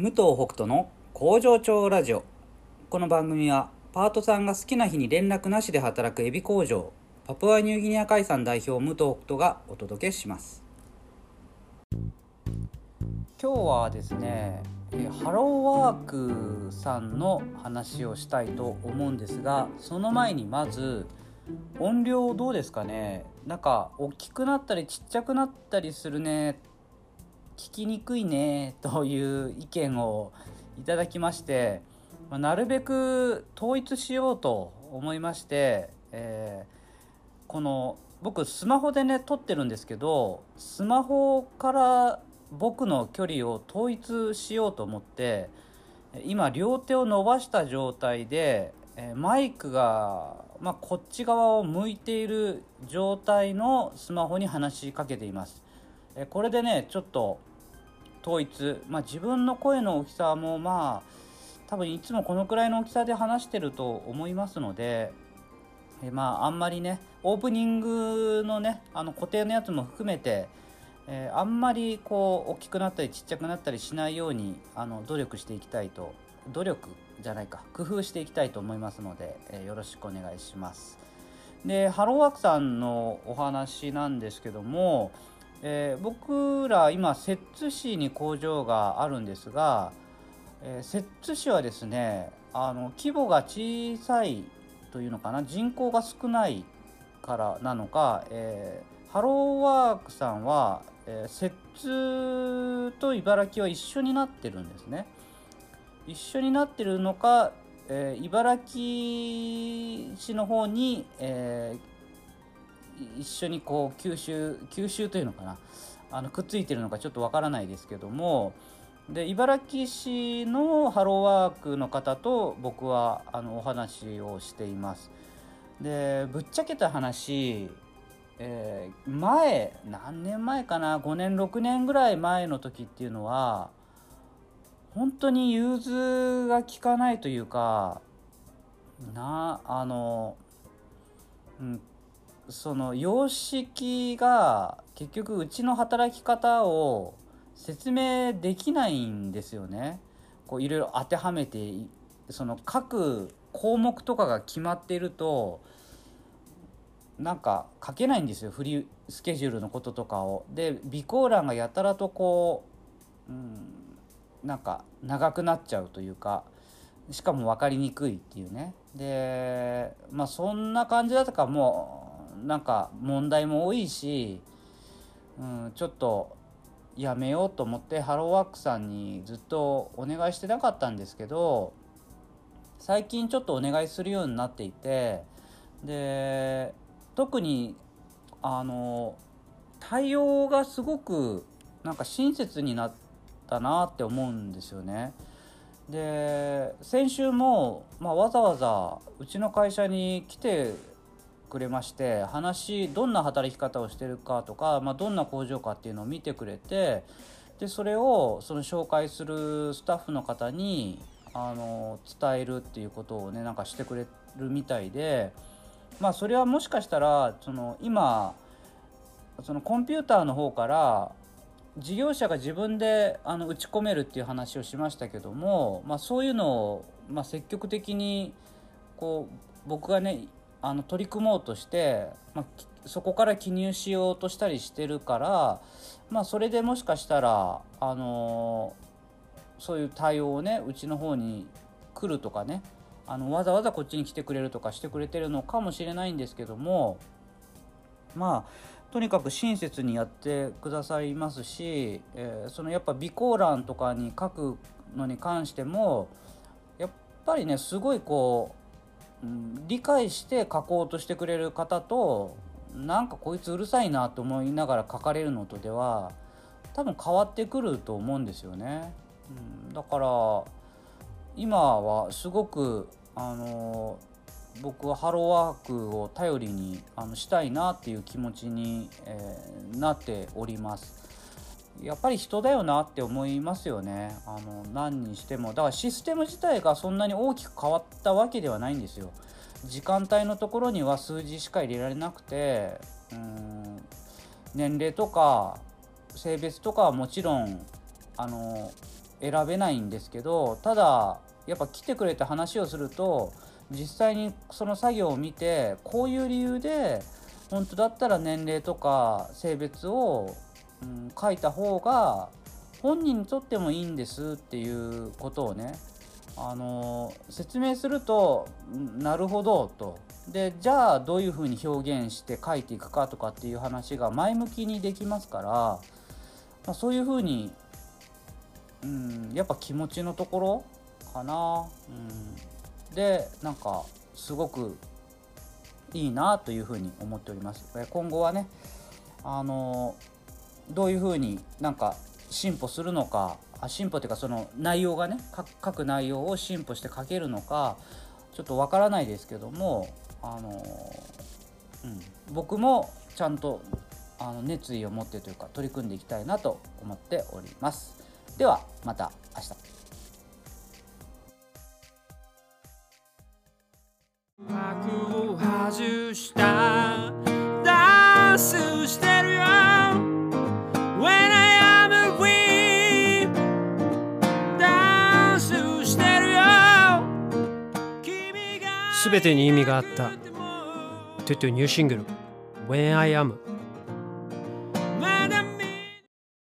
武藤北斗の工場長ラジオ。この番組はパートさんが好きな日に連絡なしで働くエビ工場パプアニューギニア海産代表武藤北斗がお届けします。今日はですねハローワークさんの話をしたいと思うんですがその前にまず音量どうですかね？なんか大きくなったりちっちゃくなったりするね聞きにくいねという意見をいただきまして、まあ、なるべく統一しようと思いまして、えー、この僕スマホでね撮ってるんですけどスマホから僕の距離を統一しようと思って今両手を伸ばした状態でマイクが、まあ、こっち側を向いている状態のスマホに話しかけています。これでねちょっと統一、まあ、自分の声の大きさもまあ多分いつもこのくらいの大きさで話してると思いますのでえまああんまりねオープニングのねあの固定のやつも含めて、えー、あんまりこう大きくなったりちっちゃくなったりしないようにあの努力していきたいと努力じゃないか工夫していきたいと思いますので、えー、よろしくお願いします。でハローワークさんのお話なんですけどもえー、僕ら今摂津市に工場があるんですが、えー、摂津市はですねあの規模が小さいというのかな人口が少ないからなのか、えー、ハローワークさんは、えー、摂津と茨城は一緒になってるんですね。一緒になってるのか、えー、茨城市の方に、えー、一緒にこう吸収吸収というのかな。あのくっついてるのかちょっとわからないですけども。で茨城市のハローワークの方と僕はあのお話をしています。でぶっちゃけた話、えー、前何年前かな？5年6年ぐらい前の時っていうのは本当に融通が利かないというかなあの、うん、その様式が結局うちの働き方を説明できないんですよね。こういろいろ当てはめてその各項目とかが決まっているとなんか書けないんですよフリースケジュールのこととかを。で備考欄がやたらとこう、うん、なんか長くなっちゃうというかしかも分かりにくいっていうね。でまあそんな感じだったかもうなんか問題も多いし、うん、ちょっとやめようと思ってハローワークさんにずっとお願いしてなかったんですけど最近ちょっとお願いするようになっていてで特にあの対応がすごくなんか親切になったなって思うんですよね。で先週も、まあ、わざわざうちの会社に来てくれまして話どんな働き方をしてるかとか、まあ、どんな工場かっていうのを見てくれてでそれをその紹介するスタッフの方にあの伝えるっていうことをねなんかしてくれるみたいでまあそれはもしかしたらその今そのコンピューターの方から事業者が自分であの打ち込めるっていう話をしましたけども、まあ、そういうのを、まあ、積極的にこう僕がねあの取り組もうとして、まあ、そこから記入しようとしたりしてるから、まあ、それでもしかしたら、あのー、そういう対応をねうちの方に来るとかねあのわざわざこっちに来てくれるとかしてくれてるのかもしれないんですけどもまあとにかく親切にやってくださいますし、えー、そのやっぱ備考欄とかに書くのに関してもやっぱりねすごいこう、理解して書こうとしてくれる方となんかこいつうるさいなと思いながら書かれるのとでは多分変わってくると思うんですよね。うん、だから今はすごくあの僕はハローワークを頼りにあのしたいなっていう気持ちに、えー、なっております。やっぱり人だよなって思いますよね。あの何にしても。だからシステム自体がそんなに大きく変わったわけではないんですよ。時間帯のところには数字しか入れられなくてうん年齢とか性別とかはもちろんあの選べないんですけどただやっぱ来てくれて話をすると実際にその作業を見てこういう理由で本当だったら年齢とか性別を、うん、書いた方が本人にとってもいいんですっていうことをねあの説明するとなるほどと。でじゃあどういうふうに表現して書いていくかとかっていう話が前向きにできますから、まあ、そういうふうに、うん、やっぱ気持ちのところかな、うん、でなんかすごくいいなというふうに思っております。今後はねあのどういうふうになんか進歩するのかあ進歩っていうかその内容がね書く内容を進歩して書けるのかちょっとわからないですけどもあの、うん、僕もちゃんとあの熱意を持ってというか取り組んでいきたいなと思っております。ではまた明日。幕を外した全てに意味があった。トゥトゥニューシングル When I Am